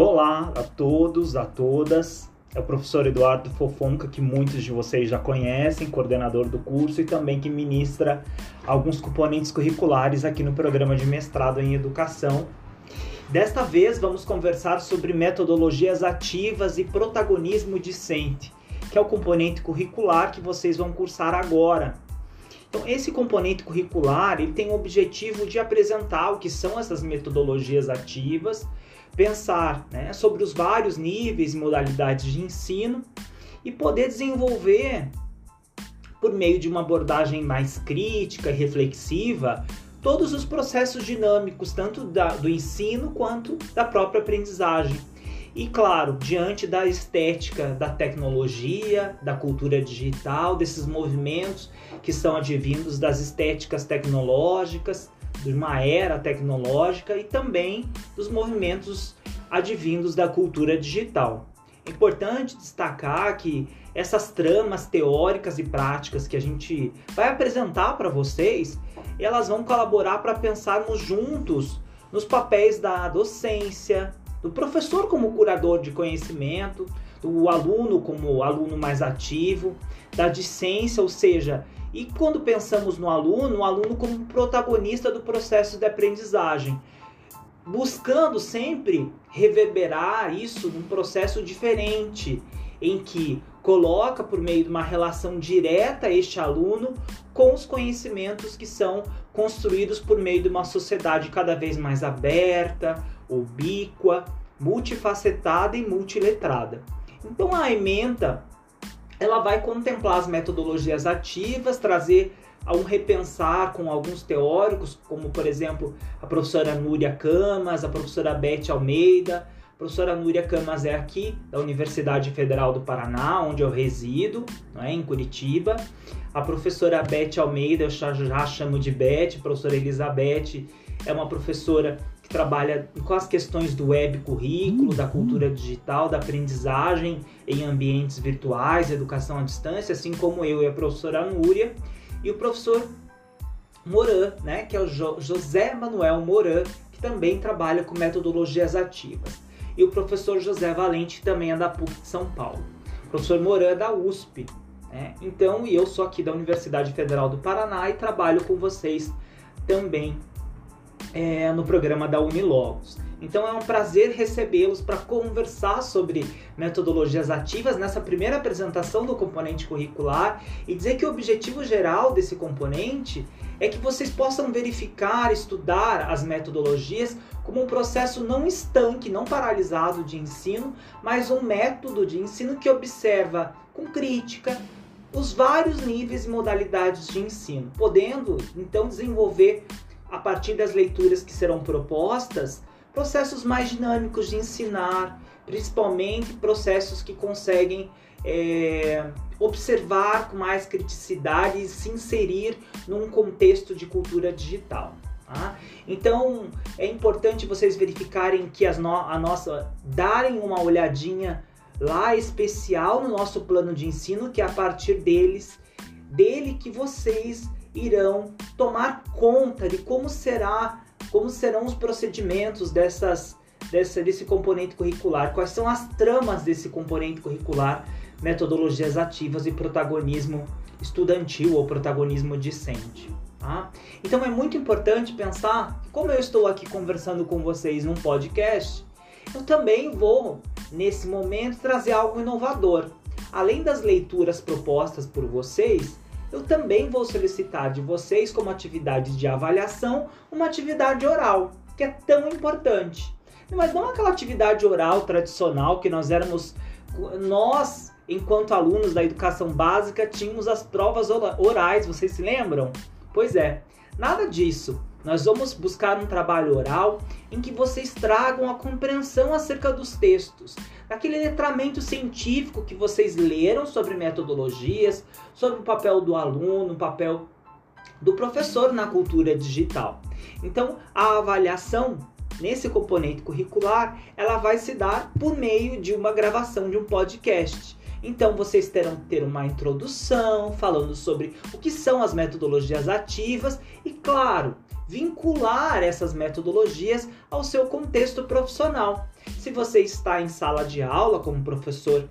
Olá a todos, a todas. É o professor Eduardo Fofonca, que muitos de vocês já conhecem, coordenador do curso e também que ministra alguns componentes curriculares aqui no programa de mestrado em educação. Desta vez vamos conversar sobre metodologias ativas e protagonismo discente, que é o componente curricular que vocês vão cursar agora. Então, esse componente curricular ele tem o objetivo de apresentar o que são essas metodologias ativas, pensar né, sobre os vários níveis e modalidades de ensino e poder desenvolver, por meio de uma abordagem mais crítica e reflexiva, todos os processos dinâmicos, tanto da, do ensino quanto da própria aprendizagem. E claro, diante da estética da tecnologia, da cultura digital, desses movimentos que são advindos das estéticas tecnológicas, de uma era tecnológica e também dos movimentos advindos da cultura digital. É importante destacar que essas tramas teóricas e práticas que a gente vai apresentar para vocês, elas vão colaborar para pensarmos juntos nos papéis da docência, do professor como curador de conhecimento, do aluno como aluno mais ativo, da discência, ou seja, e quando pensamos no aluno, o aluno como protagonista do processo de aprendizagem, buscando sempre reverberar isso num processo diferente, em que coloca por meio de uma relação direta este aluno com os conhecimentos que são construídos por meio de uma sociedade cada vez mais aberta, ubíqua, multifacetada e multiletrada. Então a ementa ela vai contemplar as metodologias ativas, trazer a um repensar com alguns teóricos, como por exemplo a professora Núria Camas, a professora Beth Almeida. A professora Núria Camas é aqui da Universidade Federal do Paraná, onde eu resido, é, em Curitiba. A professora Beth Almeida, eu já, chamo de Beth, professora Elizabeth é uma professora que trabalha com as questões do web currículo, da cultura digital, da aprendizagem em ambientes virtuais, educação à distância, assim como eu e a professora Núria, e o professor Moran, né, que é o José Manuel Moran, que também trabalha com metodologias ativas. E o professor José Valente também é da PUC de São Paulo. O professor Moran é da USP. Né? Então, e eu sou aqui da Universidade Federal do Paraná e trabalho com vocês também é, no programa da Unilogos. Então é um prazer recebê-los para conversar sobre metodologias ativas nessa primeira apresentação do componente curricular e dizer que o objetivo geral desse componente é que vocês possam verificar, estudar as metodologias como um processo não estanque, não paralisado de ensino, mas um método de ensino que observa com crítica os vários níveis e modalidades de ensino, podendo então desenvolver a partir das leituras que serão propostas, processos mais dinâmicos de ensinar, principalmente processos que conseguem é, observar com mais criticidade e se inserir num contexto de cultura digital. Tá? Então é importante vocês verificarem que as no a nossa darem uma olhadinha lá especial no nosso plano de ensino, que é a partir deles, dele que vocês irão tomar conta de como será, como serão os procedimentos dessas, dessa, desse componente curricular, quais são as tramas desse componente curricular, metodologias ativas e protagonismo estudantil ou protagonismo discente. Tá? Então é muito importante pensar que como eu estou aqui conversando com vocês num podcast, eu também vou, nesse momento, trazer algo inovador. Além das leituras propostas por vocês, eu também vou solicitar de vocês, como atividade de avaliação, uma atividade oral, que é tão importante. Mas não aquela atividade oral tradicional que nós éramos. Nós, enquanto alunos da educação básica, tínhamos as provas orais, vocês se lembram? Pois é, nada disso. Nós vamos buscar um trabalho oral em que vocês tragam a compreensão acerca dos textos, daquele letramento científico que vocês leram sobre metodologias, sobre o papel do aluno, o papel do professor na cultura digital. Então, a avaliação nesse componente curricular, ela vai se dar por meio de uma gravação de um podcast. Então vocês terão que ter uma introdução falando sobre o que são as metodologias ativas e, claro, vincular essas metodologias ao seu contexto profissional. Se você está em sala de aula como professor,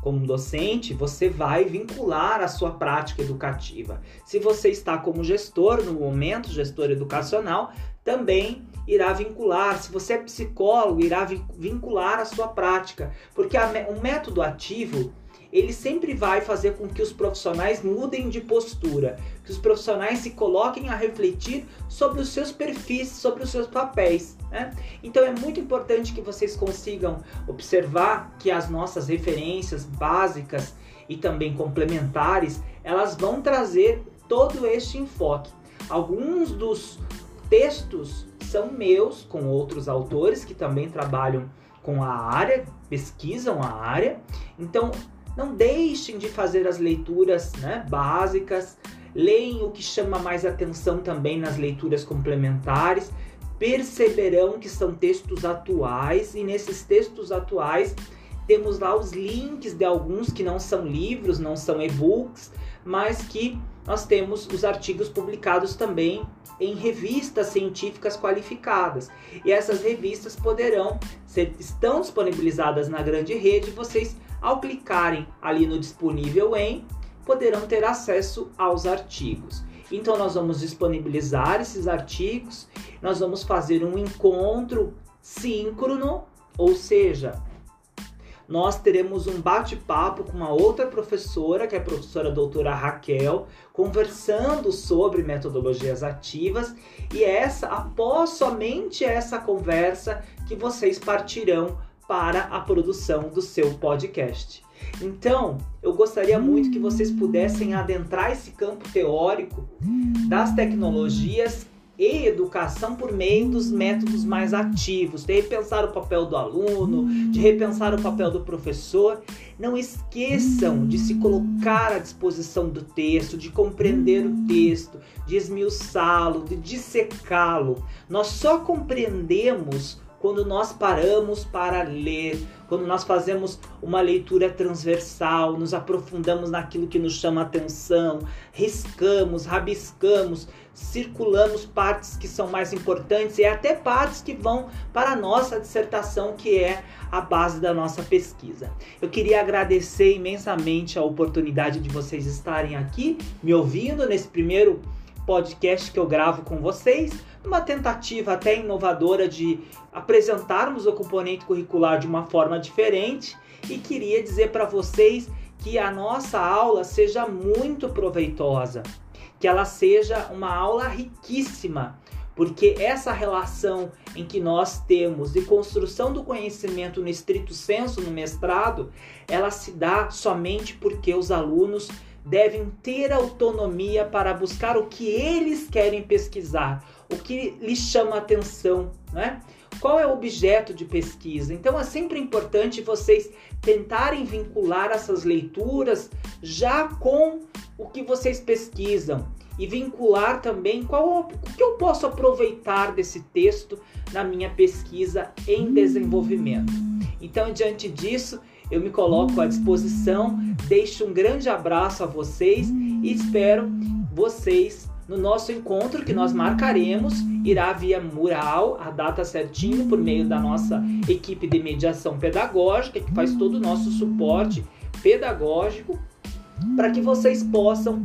como docente, você vai vincular a sua prática educativa. Se você está como gestor no momento, gestor educacional, também irá vincular. Se você é psicólogo, irá vincular a sua prática, porque o método ativo ele sempre vai fazer com que os profissionais mudem de postura, que os profissionais se coloquem a refletir sobre os seus perfis, sobre os seus papéis. Né? Então é muito importante que vocês consigam observar que as nossas referências básicas e também complementares elas vão trazer todo este enfoque. Alguns dos textos são meus com outros autores que também trabalham com a área, pesquisam a área. Então, não deixem de fazer as leituras né, básicas, leem o que chama mais atenção também nas leituras complementares, perceberão que são textos atuais e nesses textos atuais temos lá os links de alguns que não são livros, não são e-books, mas que nós temos os artigos publicados também em revistas científicas qualificadas. E essas revistas poderão ser estão disponibilizadas na grande rede, vocês ao clicarem ali no disponível em, poderão ter acesso aos artigos. Então nós vamos disponibilizar esses artigos, nós vamos fazer um encontro síncrono, ou seja, nós teremos um bate-papo com uma outra professora, que é a professora doutora Raquel, conversando sobre metodologias ativas, e essa, após somente essa conversa, que vocês partirão para a produção do seu podcast. Então, eu gostaria muito que vocês pudessem adentrar esse campo teórico das tecnologias e educação por meio dos métodos mais ativos, de repensar o papel do aluno, de repensar o papel do professor. Não esqueçam de se colocar à disposição do texto, de compreender o texto, de esmiuçá-lo, de dissecá-lo. Nós só compreendemos quando nós paramos para ler, quando nós fazemos uma leitura transversal, nos aprofundamos naquilo que nos chama atenção, riscamos, rabiscamos, circulamos partes que são mais importantes e até partes que vão para a nossa dissertação, que é a base da nossa pesquisa. Eu queria agradecer imensamente a oportunidade de vocês estarem aqui me ouvindo nesse primeiro podcast que eu gravo com vocês. Uma tentativa até inovadora de apresentarmos o componente curricular de uma forma diferente. E queria dizer para vocês que a nossa aula seja muito proveitosa, que ela seja uma aula riquíssima, porque essa relação em que nós temos de construção do conhecimento no estrito senso no mestrado, ela se dá somente porque os alunos devem ter autonomia para buscar o que eles querem pesquisar, o que lhes chama atenção, né? Qual é o objeto de pesquisa? Então é sempre importante vocês tentarem vincular essas leituras já com o que vocês pesquisam e vincular também qual o que eu posso aproveitar desse texto na minha pesquisa em desenvolvimento. Então, diante disso, eu me coloco à disposição, deixo um grande abraço a vocês e espero vocês no nosso encontro que nós marcaremos. Irá via mural, a data certinho, por meio da nossa equipe de mediação pedagógica, que faz todo o nosso suporte pedagógico, para que vocês possam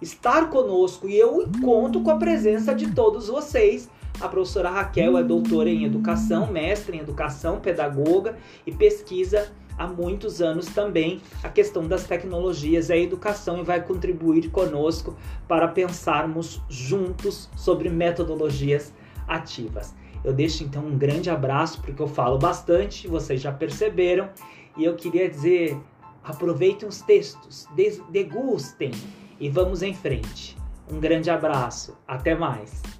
estar conosco. E eu conto com a presença de todos vocês. A professora Raquel é doutora em educação, mestre em educação, pedagoga e pesquisa há muitos anos também a questão das tecnologias e a educação e vai contribuir conosco para pensarmos juntos sobre metodologias ativas. Eu deixo então um grande abraço porque eu falo bastante, vocês já perceberam, e eu queria dizer: aproveitem os textos, degustem e vamos em frente. Um grande abraço, até mais!